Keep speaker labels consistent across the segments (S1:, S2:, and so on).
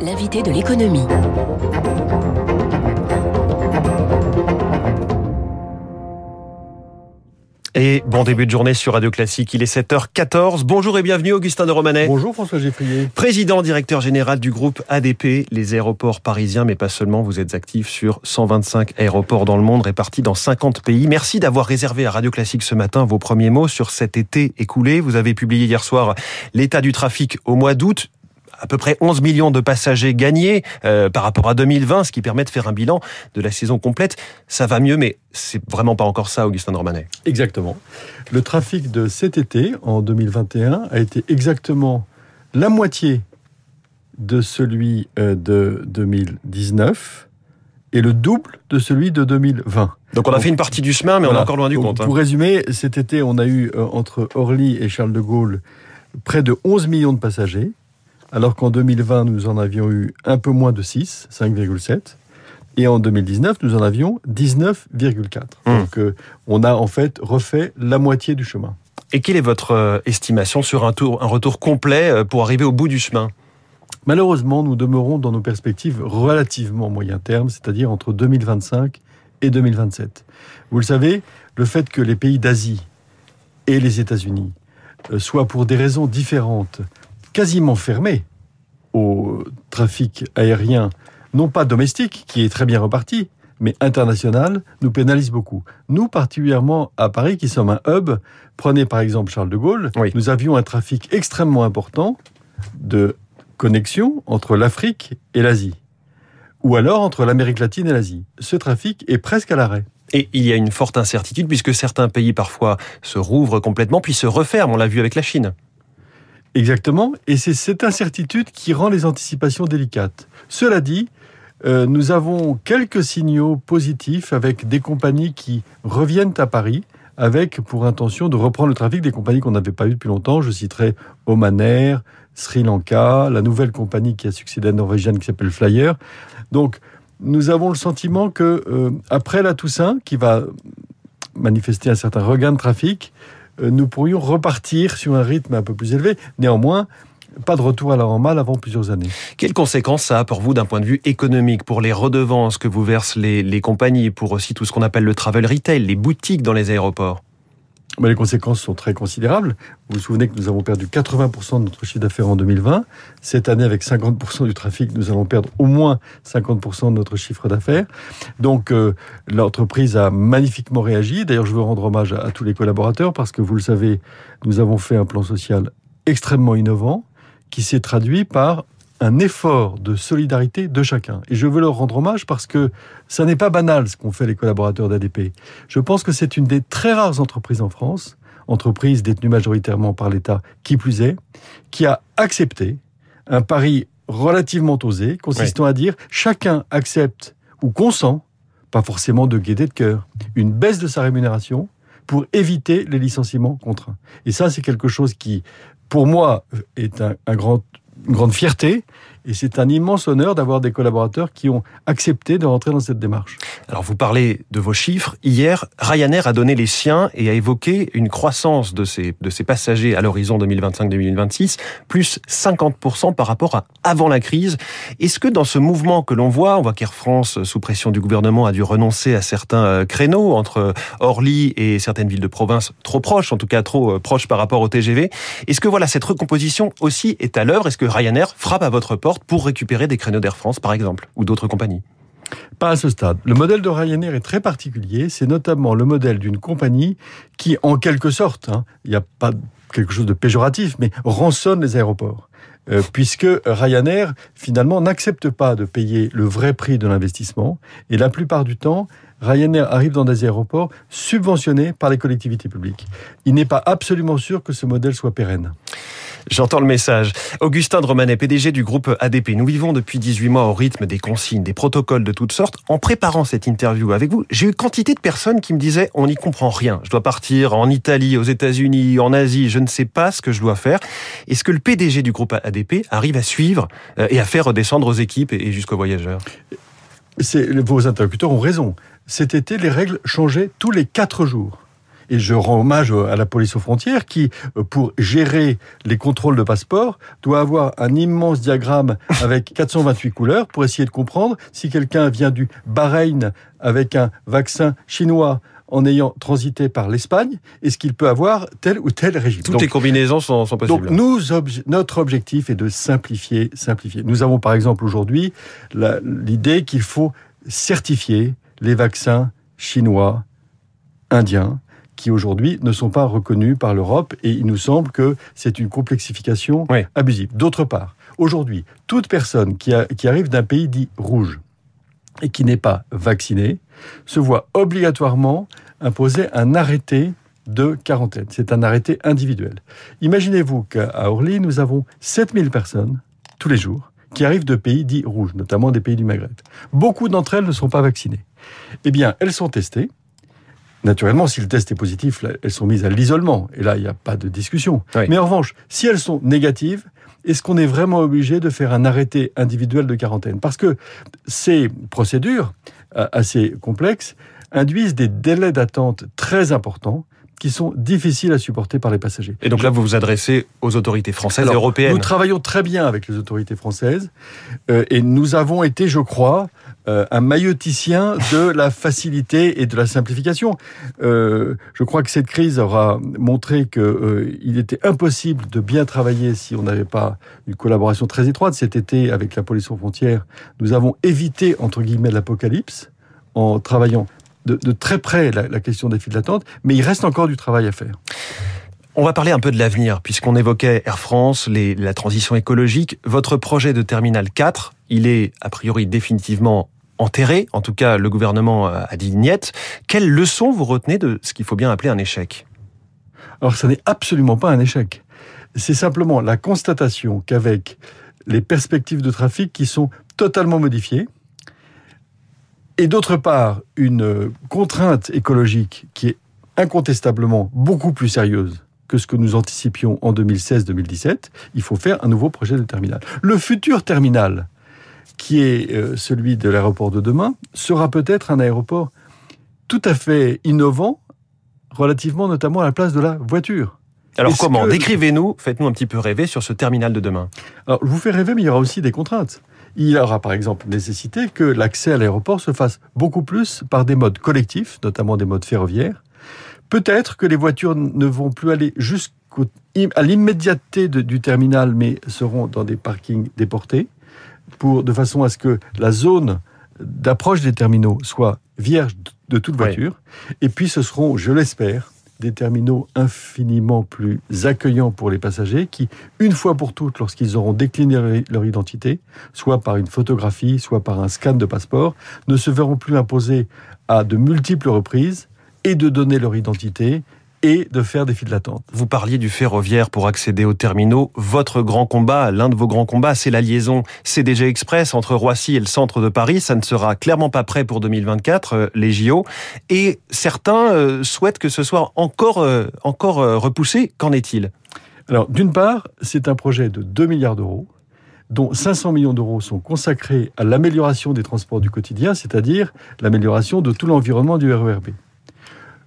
S1: L'invité de l'économie.
S2: Et bon début de journée sur Radio Classique, il est 7h14. Bonjour et bienvenue Augustin de Romanet.
S3: Bonjour François Geffrier.
S2: Président, directeur général du groupe ADP, les aéroports parisiens, mais pas seulement, vous êtes actif sur 125 aéroports dans le monde, répartis dans 50 pays. Merci d'avoir réservé à Radio Classique ce matin vos premiers mots sur cet été écoulé. Vous avez publié hier soir l'état du trafic au mois d'août à peu près 11 millions de passagers gagnés euh, par rapport à 2020, ce qui permet de faire un bilan de la saison complète. Ça va mieux, mais c'est vraiment pas encore ça, Augustin Normanet.
S3: Exactement. Le trafic de cet été, en 2021, a été exactement la moitié de celui euh, de 2019 et le double de celui de 2020.
S2: Donc on a fait une partie du chemin, mais on est encore loin du compte.
S3: Pour hein. résumer, cet été, on a eu euh, entre Orly et Charles de Gaulle près de 11 millions de passagers alors qu'en 2020, nous en avions eu un peu moins de 6, 5,7. Et en 2019, nous en avions 19,4. Hmm. Donc, euh, on a en fait refait la moitié du chemin.
S2: Et quelle est votre euh, estimation sur un, tour, un retour complet euh, pour arriver au bout du chemin?
S3: Malheureusement, nous demeurons dans nos perspectives relativement moyen terme, c'est-à-dire entre 2025 et 2027. Vous le savez, le fait que les pays d'Asie et les États-Unis soient pour des raisons différentes quasiment fermé au trafic aérien, non pas domestique, qui est très bien reparti, mais international, nous pénalise beaucoup. Nous, particulièrement à Paris, qui sommes un hub, prenez par exemple Charles de Gaulle, nous avions un trafic extrêmement important de connexion entre l'Afrique et l'Asie, ou alors entre l'Amérique latine et l'Asie. Ce trafic est presque à l'arrêt.
S2: Et il y a une forte incertitude puisque certains pays parfois se rouvrent complètement puis se referment. On l'a vu avec la Chine.
S3: Exactement, et c'est cette incertitude qui rend les anticipations délicates. Cela dit, euh, nous avons quelques signaux positifs avec des compagnies qui reviennent à Paris avec pour intention de reprendre le trafic des compagnies qu'on n'avait pas eues depuis longtemps. Je citerai Oman Air, Sri Lanka, la nouvelle compagnie qui a succédé à Norvégienne qui s'appelle Flyer. Donc, nous avons le sentiment que euh, après la Toussaint, qui va manifester un certain regain de trafic, nous pourrions repartir sur un rythme un peu plus élevé. Néanmoins, pas de retour à la normale avant plusieurs années.
S2: Quelles conséquences ça a pour vous d'un point de vue économique, pour les redevances que vous versent les, les compagnies, pour aussi tout ce qu'on appelle le travel retail, les boutiques dans les aéroports?
S3: Mais les conséquences sont très considérables. Vous vous souvenez que nous avons perdu 80% de notre chiffre d'affaires en 2020. Cette année, avec 50% du trafic, nous allons perdre au moins 50% de notre chiffre d'affaires. Donc, euh, l'entreprise a magnifiquement réagi. D'ailleurs, je veux rendre hommage à tous les collaborateurs parce que, vous le savez, nous avons fait un plan social extrêmement innovant qui s'est traduit par un effort de solidarité de chacun. Et je veux leur rendre hommage parce que ça n'est pas banal ce qu'ont fait les collaborateurs d'ADP. Je pense que c'est une des très rares entreprises en France, entreprise détenue majoritairement par l'État, qui plus est, qui a accepté un pari relativement osé, consistant à dire chacun accepte ou consent, pas forcément de gaieté de cœur, une baisse de sa rémunération pour éviter les licenciements contraints. Et ça, c'est quelque chose qui, pour moi, est un, un grand une grande fierté et c'est un immense honneur d'avoir des collaborateurs qui ont accepté de rentrer dans cette démarche.
S2: Alors vous parlez de vos chiffres. Hier, Ryanair a donné les siens et a évoqué une croissance de ses, de ses passagers à l'horizon 2025-2026, plus 50% par rapport à avant la crise. Est-ce que dans ce mouvement que l'on voit, on voit qu'Air France, sous pression du gouvernement, a dû renoncer à certains euh, créneaux entre Orly et certaines villes de province trop proches, en tout cas trop euh, proches par rapport au TGV. Est-ce que voilà cette recomposition aussi est à l'œuvre? Est-ce que Ryanair frappe à votre porte pour récupérer des créneaux d'Air France, par exemple, ou d'autres compagnies?
S3: Pas à ce stade. Le modèle de Ryanair est très particulier. C'est notamment le modèle d'une compagnie qui, en quelque sorte, hein, il n'y a pas quelque chose de péjoratif, mais rançonne les aéroports. Euh, puisque Ryanair, finalement, n'accepte pas de payer le vrai prix de l'investissement. Et la plupart du temps, Ryanair arrive dans des aéroports subventionnés par les collectivités publiques. Il n'est pas absolument sûr que ce modèle soit pérenne.
S2: J'entends le message. Augustin de Romanet, PDG du groupe ADP. Nous vivons depuis 18 mois au rythme des consignes, des protocoles de toutes sortes. En préparant cette interview avec vous, j'ai eu quantité de personnes qui me disaient on n'y comprend rien. Je dois partir en Italie, aux États-Unis, en Asie, je ne sais pas ce que je dois faire. Est-ce que le PDG du groupe ADP arrive à suivre euh, et à faire redescendre aux équipes et jusqu'aux voyageurs?
S3: Vos interlocuteurs ont raison. Cet été, les règles changeaient tous les quatre jours. Et je rends hommage à la police aux frontières qui, euh, pour gérer les contrôles de passeport, doit avoir un immense diagramme avec 428 couleurs pour essayer de comprendre si quelqu'un vient du Bahreïn avec un vaccin chinois en ayant transité par l'Espagne, est-ce qu'il peut avoir tel ou tel régime
S2: Toutes les combinaisons sont, possibles.
S3: Donc nous, notre objectif est de simplifier, simplifier. Nous avons par exemple aujourd'hui l'idée qu'il faut certifier les vaccins chinois, indiens, qui aujourd'hui ne sont pas reconnus par l'Europe et il nous semble que c'est une complexification abusive. D'autre part, aujourd'hui, toute personne qui, qui arrive d'un pays dit rouge et qui n'est pas vaccinée se voit obligatoirement imposer un arrêté de quarantaine. C'est un arrêté individuel. Imaginez-vous qu'à Orly, nous avons 7000 personnes tous les jours qui arrivent de pays dits rouges, notamment des pays du Maghreb. Beaucoup d'entre elles ne sont pas vaccinées. Eh bien, elles sont testées. Naturellement, si le test est positif, elles sont mises à l'isolement. Et là, il n'y a pas de discussion. Mais en revanche, si elles sont négatives, est-ce qu'on est vraiment obligé de faire un arrêté individuel de quarantaine? Parce que ces procédures euh, assez complexes induisent des délais d'attente très importants qui sont difficiles à supporter par les passagers.
S2: Et donc là, vous vous adressez aux autorités françaises et européennes
S3: Nous travaillons très bien avec les autorités françaises euh, et nous avons été, je crois, euh, un mailloticien de la facilité et de la simplification. Euh, je crois que cette crise aura montré qu'il était impossible de bien travailler si on n'avait pas une collaboration très étroite. Cet été, avec la police aux frontières, nous avons évité, entre guillemets, l'apocalypse en travaillant de, très près la, question des files d'attente, mais il reste encore du travail à faire.
S2: On va parler un peu de l'avenir, puisqu'on évoquait Air France, les, la transition écologique. Votre projet de Terminal 4, il est a priori définitivement enterré. En tout cas, le gouvernement a dit niette. Quelle leçon vous retenez de ce qu'il faut bien appeler un échec?
S3: Alors, ça n'est absolument pas un échec. C'est simplement la constatation qu'avec les perspectives de trafic qui sont totalement modifiées, et d'autre part une contrainte écologique qui est incontestablement beaucoup plus sérieuse que ce que nous anticipions en 2016-2017, il faut faire un nouveau projet de terminal. Le futur terminal, qui est euh, celui de l'aéroport de demain, sera peut-être un aéroport tout à fait innovant, relativement notamment à la place de la voiture.
S2: Alors comment Décrivez-nous, faites-nous un petit peu rêver sur ce terminal de demain.
S3: Alors, je vous fais rêver, mais il y aura aussi des contraintes il y aura par exemple nécessité que l'accès à l'aéroport se fasse beaucoup plus par des modes collectifs, notamment des modes ferroviaires. Peut-être que les voitures ne vont plus aller jusqu'à l'immédiateté du terminal, mais seront dans des parkings déportés, pour, de façon à ce que la zone d'approche des terminaux soit vierge de toute voiture. Et puis ce seront, je l'espère, des terminaux infiniment plus accueillants pour les passagers qui, une fois pour toutes, lorsqu'ils auront décliné leur identité, soit par une photographie, soit par un scan de passeport, ne se verront plus imposer à de multiples reprises et de donner leur identité et de faire des files d'attente.
S2: Vous parliez du ferroviaire pour accéder aux terminaux. Votre grand combat, l'un de vos grands combats, c'est la liaison CDG Express entre Roissy et le centre de Paris. Ça ne sera clairement pas prêt pour 2024, euh, les JO. Et certains euh, souhaitent que ce soit encore, euh, encore repoussé. Qu'en est-il?
S3: Alors, d'une part, c'est un projet de 2 milliards d'euros dont 500 millions d'euros sont consacrés à l'amélioration des transports du quotidien, c'est-à-dire l'amélioration de tout l'environnement du RERB.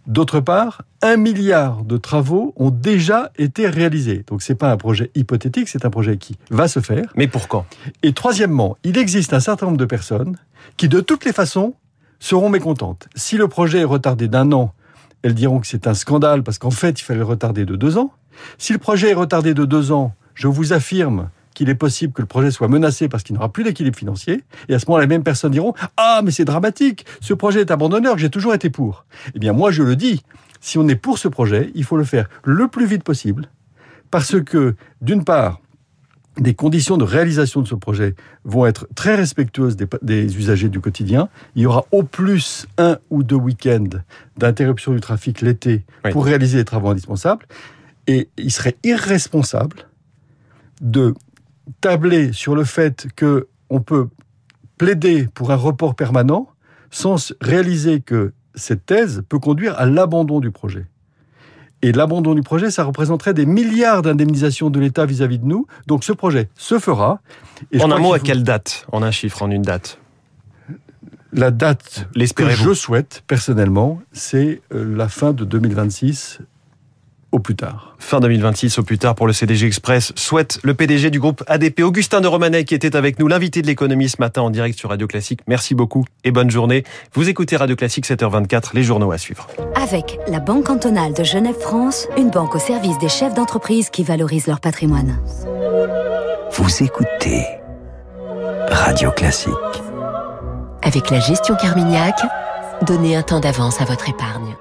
S3: D'autre part, un milliard de travaux ont déjà été réalisés. Donc c'est pas un projet hypothétique, c'est un projet qui va se faire.
S2: Mais pour quand?
S3: Et troisièmement, il existe un certain nombre de personnes qui, de toutes les façons, seront mécontentes. Si le projet est retardé d'un an, elles diront que c'est un scandale parce qu'en fait, il fallait le retarder de deux ans. Si le projet est retardé de deux ans, je vous affirme qu'il est possible que le projet soit menacé parce qu'il n'aura plus d'équilibre financier. Et à ce moment, les mêmes personnes diront Ah, mais c'est dramatique, ce projet est abandonné que j'ai toujours été pour. Eh bien, moi, je le dis, si on est pour ce projet, il faut le faire le plus vite possible parce que, d'une part, des conditions de réalisation de ce projet vont être très respectueuses des, usagers du quotidien. Il y aura au plus un ou deux week-ends d'interruption du trafic l'été pour réaliser les travaux indispensables. Et il serait irresponsable de tabler sur le fait que on peut plaider pour un report permanent sans réaliser que cette thèse peut conduire à l'abandon du projet. Et l'abandon du projet, ça représenterait des milliards d'indemnisations de l'État vis-à-vis de nous. Donc ce projet se fera.
S2: en un mot, à quelle date En un chiffre, en une date
S3: La date que je souhaite, personnellement, c'est euh, la fin de 2026 au plus tard.
S2: Fin 2026 au plus tard pour le CDG Express, souhaite le PDG du groupe ADP, Augustin de Romanet, qui était avec nous, l'invité de l'économie ce matin en direct sur Radio Classique. Merci beaucoup et bonne journée. Vous écoutez Radio Classique 7h24, les journaux à suivre.
S4: Avec la Banque cantonale de Genève-France, une banque au service des chefs d'entreprise qui valorisent leur patrimoine.
S5: Vous écoutez Radio Classique.
S1: Avec la gestion Carmignac, donnez un temps d'avance à votre épargne.